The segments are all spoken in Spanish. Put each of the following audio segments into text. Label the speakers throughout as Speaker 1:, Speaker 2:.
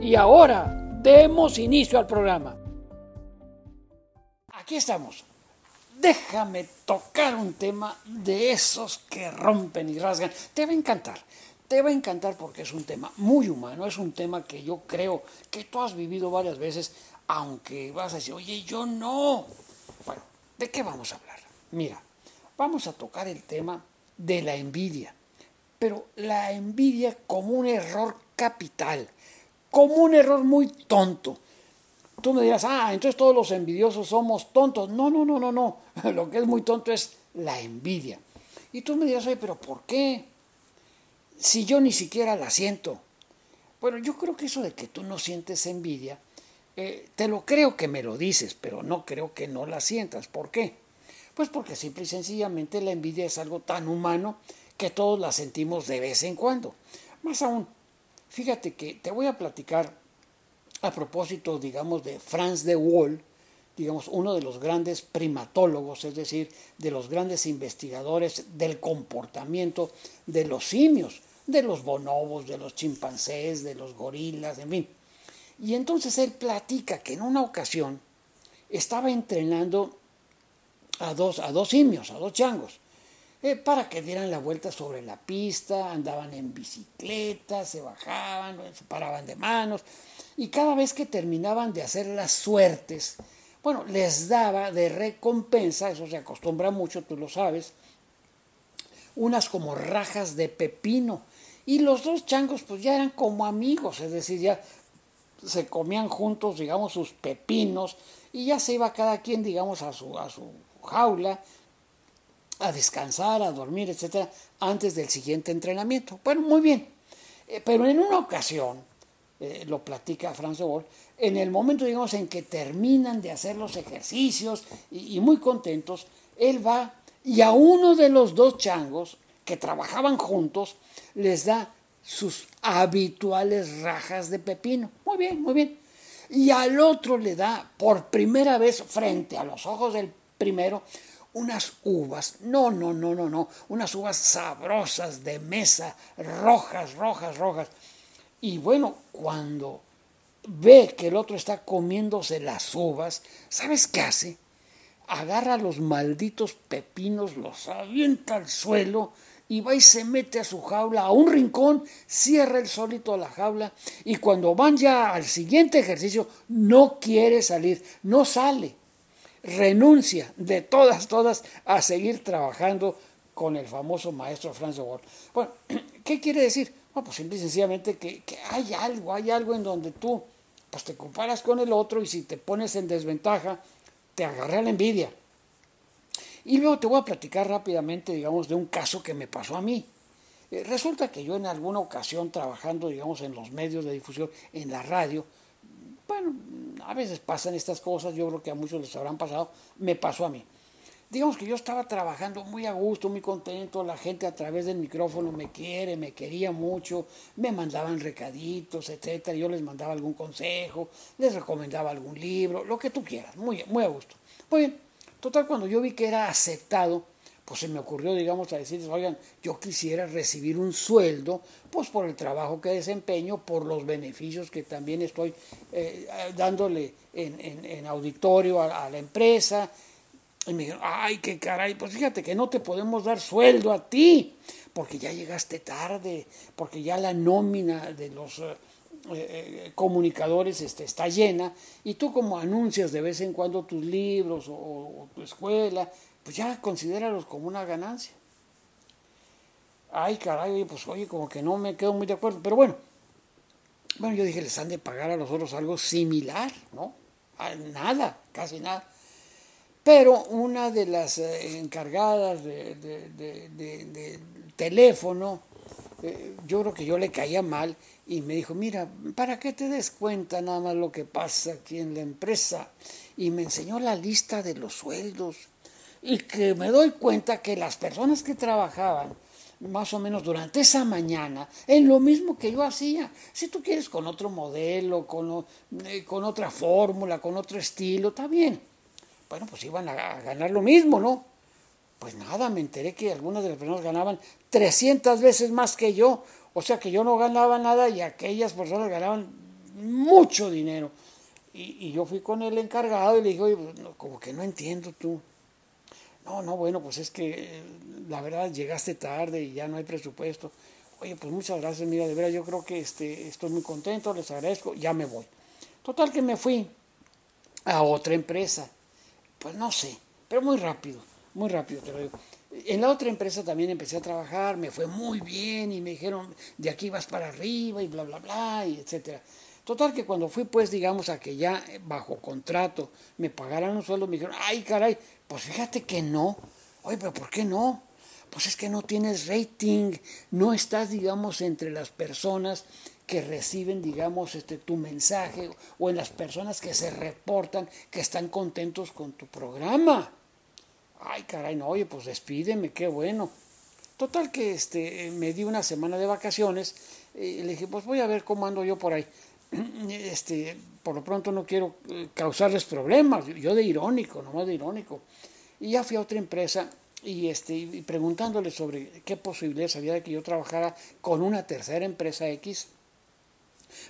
Speaker 1: Y ahora demos inicio al programa. Aquí estamos. Déjame tocar un tema de esos que rompen y rasgan. Te va a encantar. Te va a encantar porque es un tema muy humano, es un tema que yo creo que tú has vivido varias veces, aunque vas a decir, oye, yo no. Bueno, ¿de qué vamos a hablar? Mira, vamos a tocar el tema de la envidia, pero la envidia como un error capital como un error muy tonto. Tú me dirás, ah, entonces todos los envidiosos somos tontos. No, no, no, no, no. Lo que es muy tonto es la envidia. Y tú me dirás, oye, pero ¿por qué? Si yo ni siquiera la siento. Bueno, yo creo que eso de que tú no sientes envidia, eh, te lo creo que me lo dices, pero no creo que no la sientas. ¿Por qué? Pues porque simple y sencillamente la envidia es algo tan humano que todos la sentimos de vez en cuando. Más aún, Fíjate que te voy a platicar a propósito, digamos, de Franz de Waal, digamos, uno de los grandes primatólogos, es decir, de los grandes investigadores del comportamiento de los simios, de los bonobos, de los chimpancés, de los gorilas, en fin. Y entonces él platica que en una ocasión estaba entrenando a dos, a dos simios, a dos changos. Eh, para que dieran la vuelta sobre la pista, andaban en bicicleta, se bajaban, se paraban de manos, y cada vez que terminaban de hacer las suertes, bueno, les daba de recompensa, eso se acostumbra mucho, tú lo sabes, unas como rajas de pepino. Y los dos changos pues ya eran como amigos, es decir, ya se comían juntos, digamos, sus pepinos y ya se iba cada quien, digamos, a su, a su jaula a descansar, a dormir, etcétera, antes del siguiente entrenamiento. Bueno, muy bien. Eh, pero en una ocasión, eh, lo platica Franz de en el momento, digamos, en que terminan de hacer los ejercicios y, y muy contentos, él va y a uno de los dos changos que trabajaban juntos les da sus habituales rajas de pepino. Muy bien, muy bien. Y al otro le da por primera vez frente a los ojos del primero unas uvas, no, no, no, no, no, unas uvas sabrosas de mesa, rojas, rojas, rojas. Y bueno, cuando ve que el otro está comiéndose las uvas, ¿sabes qué hace? Agarra los malditos pepinos, los avienta al suelo y va y se mete a su jaula, a un rincón, cierra el solito la jaula y cuando van ya al siguiente ejercicio no quiere salir, no sale renuncia de todas, todas a seguir trabajando con el famoso maestro Franz de Waal. Bueno, ¿qué quiere decir? Bueno, pues simple y sencillamente que, hay algo, hay algo en donde tú pues te comparas con el otro y si te pones en desventaja, te agarra la envidia. Y luego te voy a platicar rápidamente, digamos, de un caso que me pasó a mí. Eh, resulta que yo en alguna ocasión trabajando, digamos, en los medios de difusión, en la radio, bueno, a veces pasan estas cosas, yo creo que a muchos les habrán pasado, me pasó a mí. Digamos que yo estaba trabajando muy a gusto, muy contento, la gente a través del micrófono me quiere, me quería mucho, me mandaban recaditos, etcétera, yo les mandaba algún consejo, les recomendaba algún libro, lo que tú quieras, muy, muy a gusto. Muy bien, total, cuando yo vi que era aceptado, pues se me ocurrió, digamos, a decirles, oigan, yo quisiera recibir un sueldo, pues por el trabajo que desempeño, por los beneficios que también estoy eh, dándole en, auditorio a, la empresa. Y me dijeron, ay, qué caray, pues fíjate que no te podemos dar sueldo a ti, porque ya llegaste tarde, porque ya la nómina de los... Eh, eh, comunicadores este, está llena y tú como anuncias de vez en cuando tus libros o, tu escuela, pues ya considéralos como una ganancia. Ay, caray, pues oye, como que no me quedo muy de acuerdo, pero bueno, bueno, yo dije, les han de pagar a los otros algo similar, ¿no? nada, casi nada. Pero una de las eh, encargadas de, teléfono, eh, yo creo que yo le caía mal y me dijo, mira, para que te des cuenta nada más lo que pasa aquí en la empresa. Y me enseñó la lista de los sueldos y que me doy cuenta que las personas que trabajaban más o menos durante esa mañana en lo mismo que yo hacía. Si tú quieres con otro modelo, con, eh, con otra fórmula, con otro estilo, está bien. Bueno, pues iban a ganar lo mismo, ¿no? Pues nada, me enteré que algunas de las personas ganaban 300 veces más que yo. O sea que yo no ganaba nada y aquellas personas ganaban mucho dinero. Y, yo fui con el encargado y le dije, oye, pues, como que no entiendo tú. No, no, bueno, pues es que eh, la verdad llegaste tarde y ya no hay presupuesto. Oye, pues muchas gracias, mira, de verdad yo creo que este, estoy muy contento, les agradezco, ya me voy. Total que me fui a otra empresa. Pues no sé, pero muy rápido, muy rápido te lo digo. En la otra empresa también empecé a trabajar, me fue muy bien y me dijeron, de aquí vas para arriba y bla, bla, bla, y etcétera. Total que cuando fui pues digamos a que ya bajo contrato me pagaran un sueldo, me dijeron, ay caray, pues fíjate que no. Oye, pero ¿por qué no? Pues es que no tienes rating, no estás digamos entre las personas que reciben, digamos, este, tu mensaje o en las personas que se reportan que están contentos con tu programa. Ay, caray, no, oye, pues despídeme, qué bueno. Total que este, me di una semana de vacaciones y le dije, pues voy a ver cómo ando yo por ahí. este, por lo pronto no quiero eh, causarles problemas, yo de irónico, nomás de irónico. Y ya fui a otra empresa y, este, y preguntándole sobre qué posibilidades había de que yo trabajara con una tercera empresa X.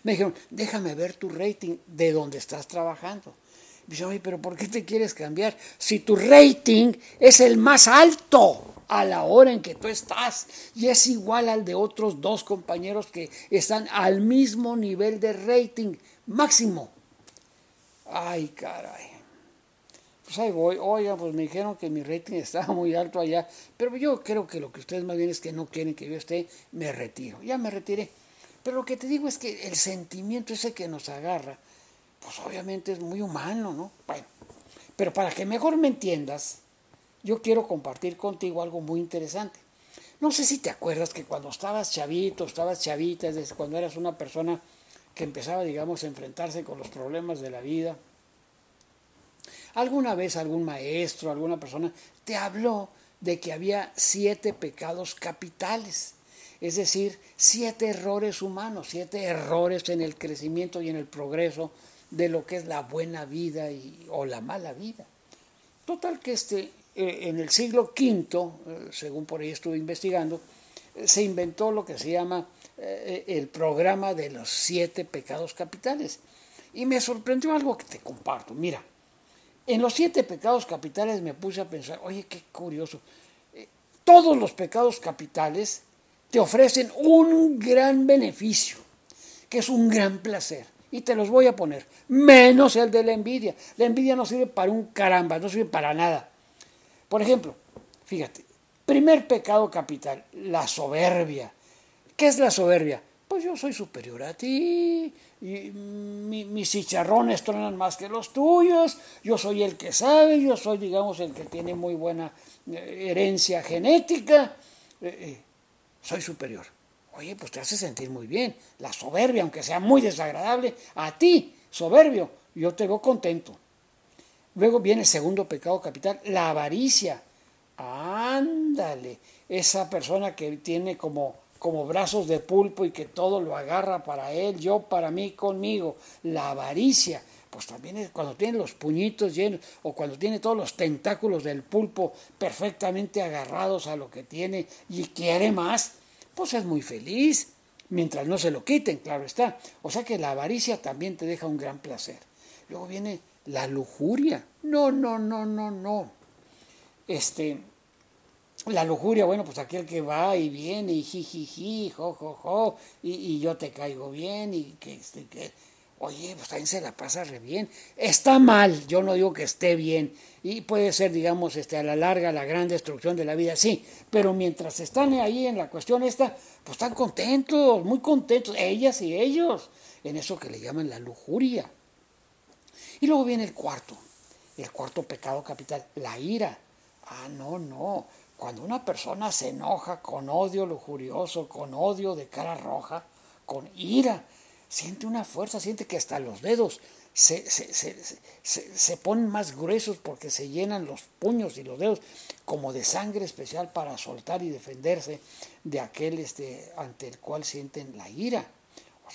Speaker 1: Me dijeron, déjame ver tu rating de donde estás trabajando. Dice, oye, pero ¿por qué te quieres cambiar? Si tu rating es el más alto a la hora en que tú estás y es igual al de otros dos compañeros que están al mismo nivel de rating máximo. Ay, caray. Pues ahí voy. Oiga, pues me dijeron que mi rating estaba muy alto allá, pero yo creo que lo que ustedes más bien es que no quieren que yo esté, me retiro. Ya me retiré. Pero lo que te digo es que el sentimiento ese que nos agarra, pues obviamente es muy humano, ¿no? Bueno, pero para que mejor me entiendas, yo quiero compartir contigo algo muy interesante. No sé si te acuerdas que cuando estabas chavito, estabas chavita, desde cuando eras una persona que empezaba, digamos, a enfrentarse con los problemas de la vida, alguna vez algún maestro, alguna persona te habló de que había siete pecados capitales, es decir, siete errores humanos, siete errores en el crecimiento y en el progreso de lo que es la buena vida y, o la mala vida. Total que este eh, en el siglo V, eh, según por ahí estuve investigando, eh, se inventó lo que se llama el programa de los siete pecados capitales. Y me sorprendió algo que te comparto. Mira, en los siete pecados capitales me puse a pensar, oye, qué curioso. Todos los pecados capitales te ofrecen un gran beneficio, que es un gran placer. Y te los voy a poner, menos el de la envidia. La envidia no sirve para un caramba, no sirve para nada. Por ejemplo, fíjate, primer pecado capital, la soberbia. ¿Qué es la soberbia? Pues yo soy superior a ti, y mis chicharrones tronan más que los tuyos, yo soy el que sabe, yo soy, digamos, el que tiene muy buena eh, herencia genética, eh, eh, soy superior. Oye, pues te hace sentir muy bien. La soberbia, aunque sea muy desagradable, a ti, soberbio, yo te veo contento. Luego viene el segundo pecado capital, la avaricia. Ándale, esa persona que tiene como, como brazos de pulpo y que todo lo agarra para él, yo para mí, conmigo. La avaricia, pues también es cuando tiene los puñitos llenos o cuando tiene todos los tentáculos del pulpo perfectamente agarrados a lo que tiene y quiere más, pues es muy feliz, mientras no se lo quiten, claro está. O sea que la avaricia también te deja un gran placer. Luego viene la lujuria. No, no, no, no, no. Este, la lujuria, bueno, pues aquel que va y viene y jijiji, jo, jo, jo, y, y yo te caigo bien y que, este, que, oye, pues también se la pasa re bien. Está mal, yo no digo que esté bien, y puede ser, digamos, este, a la larga la gran destrucción de la vida, sí, pero mientras están ahí en la cuestión esta, pues están contentos, muy contentos, ellas y ellos, en eso que le llaman la lujuria. Y luego viene el cuarto, el cuarto pecado capital, la ira. Ah, no, no. Cuando una persona se enoja con odio lujurioso, con odio de cara roja, con ira, siente una fuerza, siente que hasta los dedos se, se, se, se, ponen más gruesos porque se llenan los puños y los dedos como de sangre especial para soltar y defenderse de aquel este, ante el cual sienten la ira.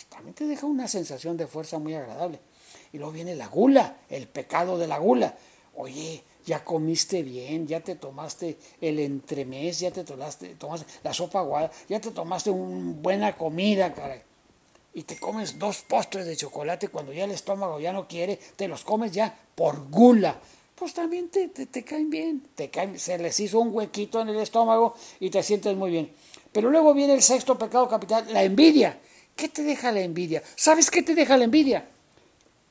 Speaker 1: también te deja una sensación de fuerza muy agradable. Y luego viene la gula, el pecado de la gula. Oye, ya comiste bien, ya te tomaste el entremés, ya te tomaste, tomaste la sopa aguada, ya te tomaste una buena comida, caray. Y te comes dos postres de chocolate cuando ya el estómago ya no quiere, te los comes ya por gula. Pues también te, te, caen bien, te caen, se les hizo un huequito en el estómago y te sientes muy bien. Pero luego viene el sexto pecado capital, la envidia. ¿Qué te deja la envidia? ¿Sabes qué te deja la envidia?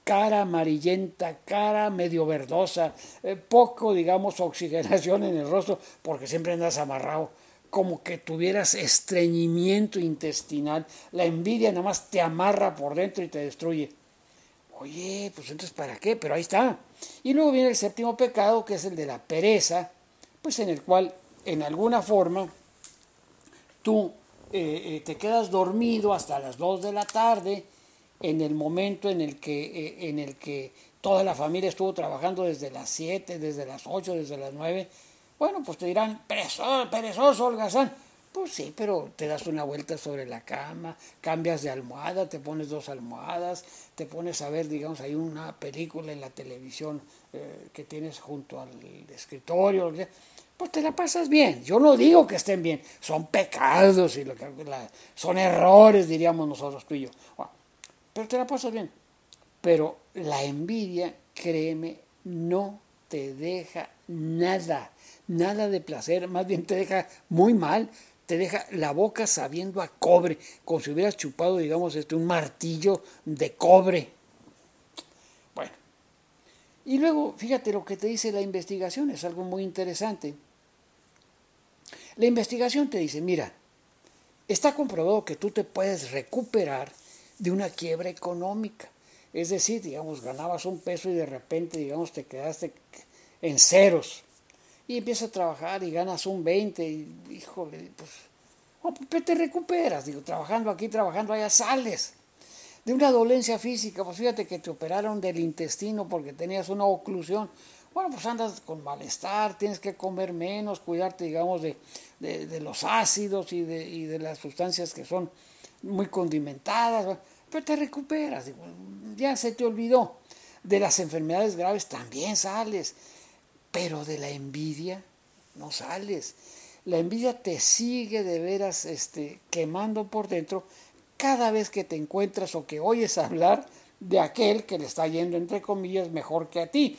Speaker 1: cara amarillenta, cara medio verdosa, eh, poco, digamos, oxigenación en el rostro, porque siempre andas amarrado, como que tuvieras estreñimiento intestinal. La envidia nada más te amarra por dentro y te destruye. Oye, pues entonces, ¿para qué? Pero ahí está. Y luego viene el séptimo pecado, que es el de la pereza, pues en el cual, en alguna forma, tú eh, eh, te quedas dormido hasta las 2 de la tarde, en el momento en el que, eh, en el que toda la familia estuvo trabajando desde las 7, desde las 8, desde las 9, bueno, pues te dirán, perezoso, perezoso, holgazán. Pues sí, pero te das una vuelta sobre la cama, cambias de almohada, te pones dos almohadas, te pones a ver, digamos, hay una película en la televisión eh, que tienes junto al escritorio, pues te la pasas bien. Yo no digo que estén bien, son pecados y lo que, son errores, diríamos nosotros tú y yo pero te la pasas bien. Pero la envidia, créeme, no te deja nada, nada de placer, más bien te deja muy mal, te deja la boca sabiendo a cobre, como si hubieras chupado, digamos, este, un martillo de cobre. Bueno, y luego, fíjate lo que te dice la investigación, es algo muy interesante. La investigación te dice, mira, está comprobado que tú te puedes recuperar de una quiebra económica. Es decir, digamos, ganabas un peso y de repente, digamos, te quedaste en ceros. Y empiezas a trabajar y ganas un 20 y, híjole, pues, pues, te recuperas. Digo, trabajando aquí, trabajando allá, sales. De una dolencia física, pues fíjate que te operaron del intestino porque tenías una oclusión. Bueno, pues andas con malestar, tienes que comer menos, cuidarte, digamos, de, de, los ácidos y de, y de las sustancias que son muy condimentadas pero te recuperas, ya se te olvidó. De las enfermedades graves también sales, pero de la envidia no sales. La envidia te sigue de veras este, quemando por dentro cada vez que te encuentras o que oyes hablar de aquel que le está yendo, entre comillas, mejor que a ti,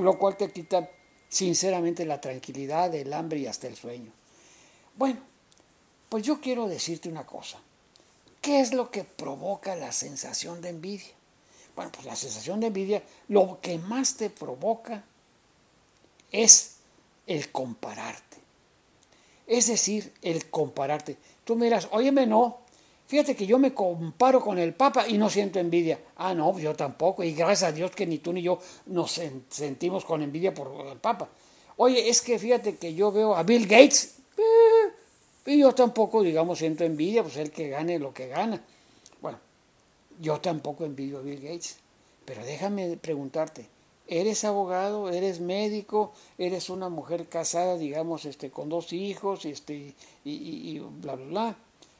Speaker 1: lo cual te quita sinceramente la tranquilidad, el hambre y hasta el sueño. Bueno, pues yo quiero decirte una cosa. ¿Qué es lo que provoca la sensación de envidia? Bueno, pues la sensación de envidia, lo que más te provoca es el compararte. Es decir, el compararte. Tú miras, óyeme, no, fíjate que yo me comparo con el Papa y no siento envidia. Ah, no, yo tampoco. Y gracias a Dios que ni tú ni yo nos sentimos con envidia por el Papa. Oye, es que fíjate que yo veo a Bill Gates. Eh, y yo tampoco, digamos, siento envidia, pues el que gane lo que gana. Bueno, yo tampoco envidio a Bill Gates. Pero déjame preguntarte, ¿eres abogado? ¿Eres médico? ¿Eres una mujer casada, digamos, este, con dos hijos este, y, y, y bla, bla, bla?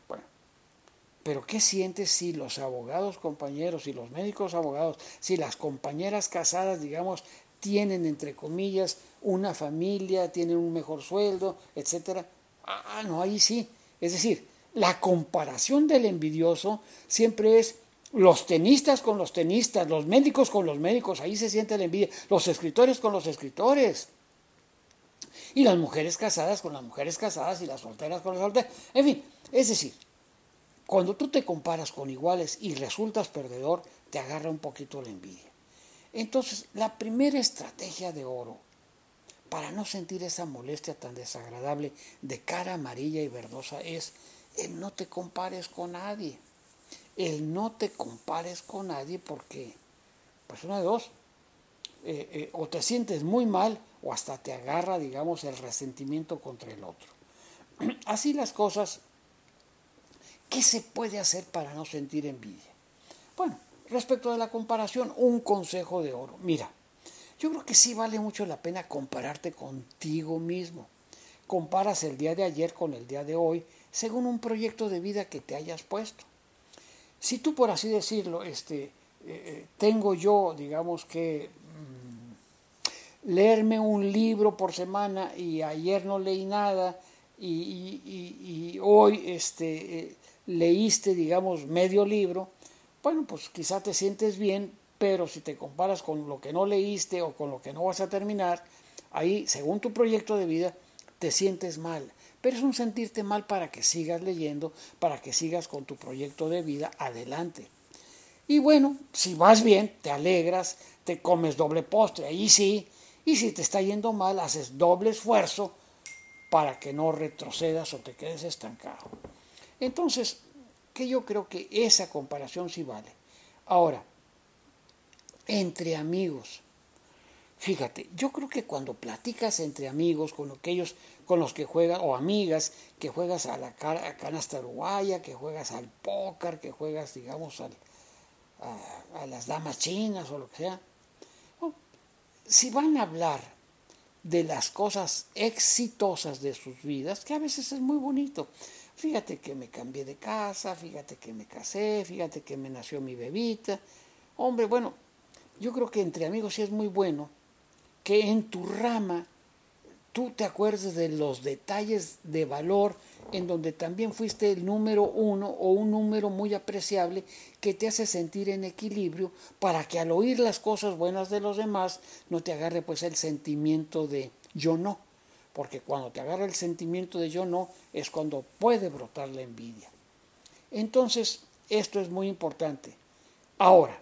Speaker 1: Bueno, pero ¿qué sientes si los abogados compañeros, si los médicos abogados, si las compañeras casadas, digamos, tienen, entre comillas, una familia, tienen un mejor sueldo, etcétera? Ah, no, ahí sí. Es decir, la comparación del envidioso siempre es los tenistas con los tenistas, los médicos con los médicos, ahí se siente la envidia, los escritores con los escritores. y las mujeres casadas con las mujeres casadas y las solteras con las solteras. En fin, es decir, cuando tú te comparas con iguales y resultas perdedor, te agarra un poquito la envidia. Entonces, la primera estrategia de oro para no sentir esa molestia tan desagradable de cara amarilla y verdosa es no te compares con nadie. El no te compares con nadie porque, pues una de dos, eh, eh, o te sientes muy mal o hasta te agarra, digamos, el resentimiento contra el otro. Así las cosas, ¿qué se puede hacer para no sentir envidia? Bueno, respecto de la comparación, un consejo de oro. Mira, yo creo que sí vale mucho la pena compararte contigo mismo. Comparas el día de ayer con el día de hoy según un proyecto de vida que te hayas puesto. Si tú, por así decirlo, este, eh, tengo yo, digamos que leerme un libro por semana y ayer no leí nada y, hoy este, eh, leíste, digamos, medio libro, bueno, pues quizá te sientes bien, pero si te comparas con lo que no leíste o con lo que no vas a terminar, ahí, según tu proyecto de vida, te sientes mal. Pero es un sentirte mal para que sigas leyendo, para que sigas con tu proyecto de vida adelante. Y bueno, si vas bien, te alegras, te comes doble postre, ahí sí, y si te está yendo mal, haces doble esfuerzo para que no retrocedas o te quedes estancado. Entonces, que yo creo que esa comparación sí vale. Ahora, entre amigos. Fíjate, yo creo que cuando platicas entre amigos, con aquellos con los que juegas, o amigas, que juegas a la canasta uruguaya, que juegas al póker, que juegas, digamos, a, las damas chinas o lo que sea, si van a hablar de las cosas exitosas de sus vidas, que a veces es muy bonito. Fíjate que me cambié de casa, fíjate que me casé, fíjate que me nació mi bebita. Hombre, bueno, yo creo que entre amigos sí es muy bueno que en tu rama tú te acuerdes de los detalles de valor en donde también fuiste el número uno o un número muy apreciable que te hace sentir en equilibrio para que al oír las cosas buenas de los demás no te agarre pues el sentimiento de yo no, porque cuando te agarra el sentimiento de yo no es cuando puede brotar la envidia. Entonces, esto es muy importante. Ahora,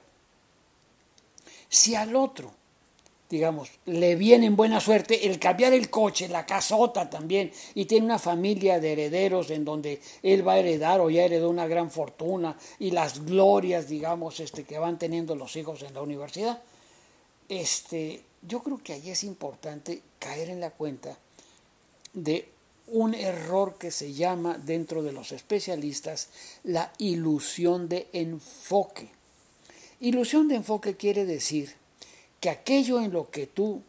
Speaker 1: si al otro digamos, le viene en buena suerte el cambiar el coche, la casota también, y tiene una familia de herederos en donde él va a heredar o ya heredó una gran fortuna y las glorias, digamos, este, que van teniendo los hijos en la universidad, este, yo creo que ahí es importante caer en la cuenta de un error que se llama dentro de los especialistas la ilusión de enfoque. Ilusión de enfoque quiere decir que aquello en lo que tú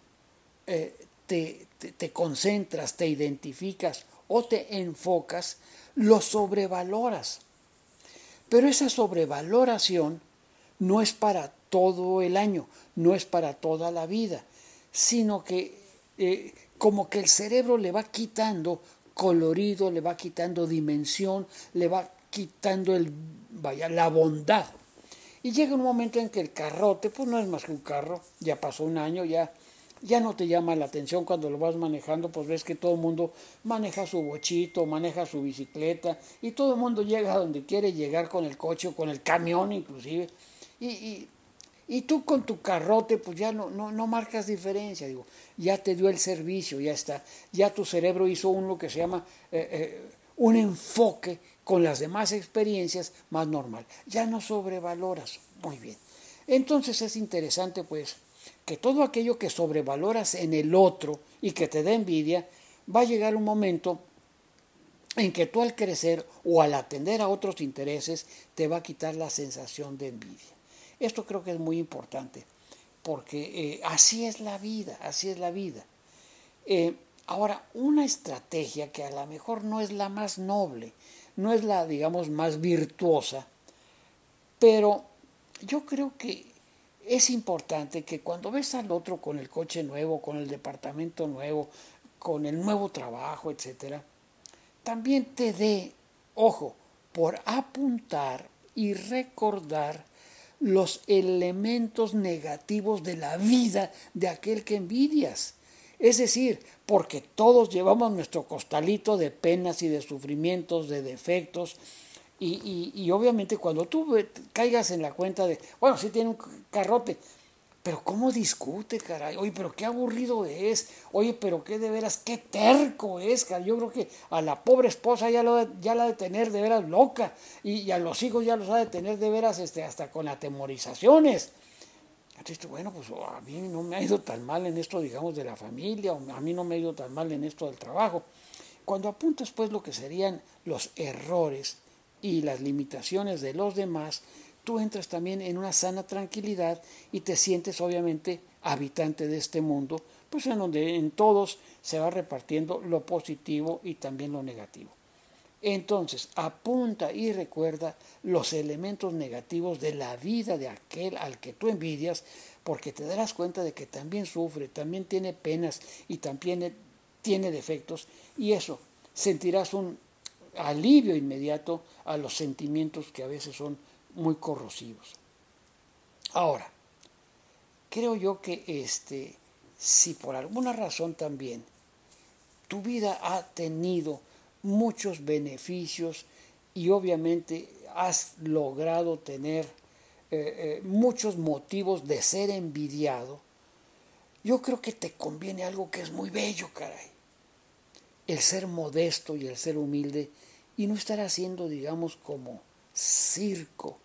Speaker 1: eh, te, te concentras, te identificas o te enfocas, lo sobrevaloras. Pero esa sobrevaloración no es para todo el año, no es para toda la vida, sino que eh, como que el cerebro le va quitando colorido, le va quitando dimensión, le va quitando el, vaya, la bondad y llega un momento en que el carrote, pues no es más que un carro, ya pasó un año, ya, ya no te llama la atención cuando lo vas manejando, pues ves que todo el mundo maneja su bochito, maneja su bicicleta, y todo el mundo llega a donde quiere llegar con el coche o con el camión inclusive. Y, y, tú con tu carrote, pues ya no, no, no, marcas diferencia, digo, ya te dio el servicio, ya está, ya tu cerebro hizo uno que se llama eh, eh, un enfoque con las demás experiencias más normal. Ya no sobrevaloras. Muy bien. Entonces es interesante pues que todo aquello que sobrevaloras en el otro y que te da envidia, va a llegar un momento en que tú al crecer o al atender a otros intereses te va a quitar la sensación de envidia. Esto creo que es muy importante, porque eh, así es la vida, así es la vida. Eh, ahora, una estrategia que a lo mejor no es la más noble, no es la, digamos, más virtuosa, pero yo creo que es importante que cuando ves al otro con el coche nuevo, con el departamento nuevo, con el nuevo trabajo, etc., también te dé, ojo, por apuntar y recordar los elementos negativos de la vida de aquel que envidias. Es decir, porque todos llevamos nuestro costalito de penas y de sufrimientos, de defectos, y, y, obviamente cuando tú caigas en la cuenta de, bueno, sí tiene un carrote, pero ¿cómo discute, caray? Oye, pero qué aburrido es. Oye, pero qué de veras, qué terco es, caray. Yo creo que a la pobre esposa ya, lo, ya la ha de tener de veras loca. Y, a los hijos ya los ha de tener de veras este, hasta con atemorizaciones. Entonces, bueno, pues a mí no me ha ido tan mal en esto, digamos, de la familia, o a mí no me ha ido tan mal en esto del trabajo. Cuando apuntas, pues, lo que serían los errores y las limitaciones de los demás, tú entras también en una sana tranquilidad y te sientes obviamente habitante de este mundo, pues en donde en todos se va repartiendo lo positivo y también lo negativo. Entonces, apunta y recuerda los elementos negativos de la vida de aquel al que tú envidias, porque te darás cuenta de que también sufre, también tiene penas y también tiene defectos, y eso, sentirás un alivio inmediato a los sentimientos que a veces son muy corrosivos. Ahora, creo yo que este, si por alguna razón también tu vida ha tenido muchos beneficios y obviamente has logrado tener eh, eh, muchos motivos de ser envidiado, yo creo que te conviene algo que es muy bello, caray. El ser modesto y el ser humilde y no estar haciendo, digamos, como circo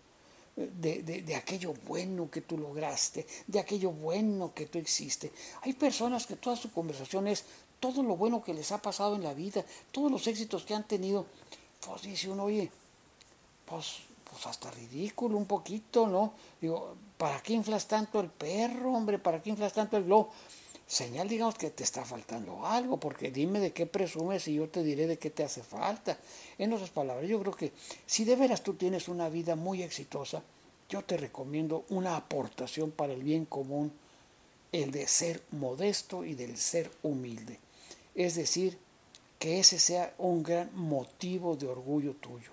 Speaker 1: de, aquello bueno que tú lograste, de aquello bueno que tú existe. Hay personas que toda su conversación es todo lo bueno que les ha pasado en la vida, todos los éxitos que han tenido. Pues dice uno, oye, pues, pues hasta ridículo un poquito, ¿no? Digo, ¿para qué inflas tanto el perro, hombre? ¿Para qué inflas tanto el globo? señal, digamos, que te está faltando algo, porque dime de qué presumes y yo te diré de qué te hace falta. En otras palabras, yo creo que si de veras tú tienes una vida muy exitosa, yo te recomiendo una aportación para el bien común, el de ser modesto y del ser humilde. Es decir, que ese sea un gran motivo de orgullo tuyo,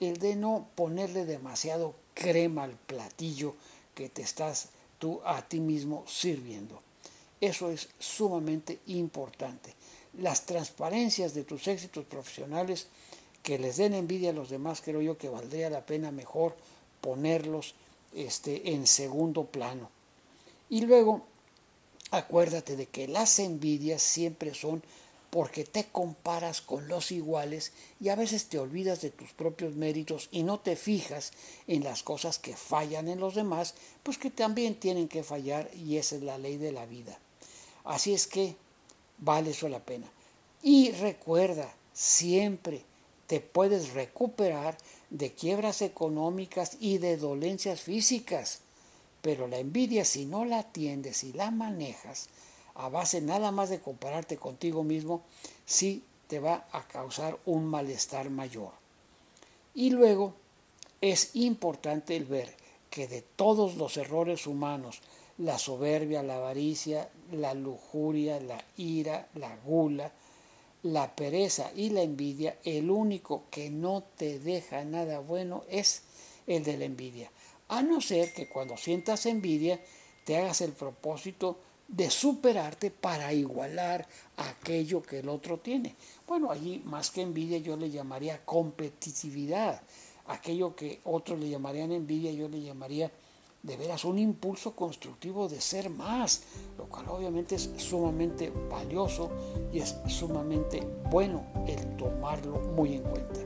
Speaker 1: el de no ponerle demasiado crema al platillo que te estás tú a ti mismo sirviendo. Eso es sumamente importante. Las transparencias de tus éxitos profesionales que les den envidia a los demás, creo yo que valdría la pena mejor ponerlos este, en segundo plano. Y luego, acuérdate de que las envidias siempre son porque te comparas con los iguales y a veces te olvidas de tus propios méritos y no te fijas en las cosas que fallan en los demás, pues que también tienen que fallar y esa es la ley de la vida. Así es que vale eso la pena. Y recuerda, siempre te puedes recuperar de quiebras económicas y de dolencias físicas. Pero la envidia, si no la atiendes y la manejas, a base nada más de compararte contigo mismo, sí te va a causar un malestar mayor. Y luego es importante el ver que de todos los errores humanos, la soberbia, la avaricia, la lujuria, la ira, la gula, la pereza y la envidia, el único que no te deja nada bueno es el de la envidia. A no ser que cuando sientas envidia te hagas el propósito de superarte para igualar aquello que el otro tiene. Bueno, allí más que envidia yo le llamaría competitividad. Aquello que otros le llamarían envidia yo le llamaría de veras un impulso constructivo de ser más, lo cual obviamente es sumamente valioso y es sumamente bueno el tomarlo muy en cuenta.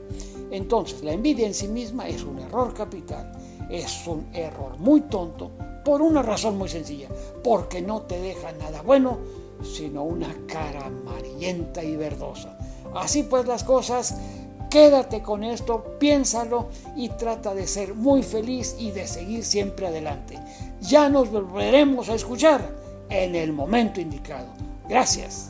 Speaker 1: Entonces, la envidia en sí misma es un error capital, es un error muy tonto por una razón muy sencilla, porque no te deja nada bueno, sino una cara amarillenta y verdosa. Así pues las cosas, Quédate con esto, piénsalo y trata de ser muy feliz y de seguir siempre adelante. Ya nos volveremos a escuchar en el momento indicado. Gracias.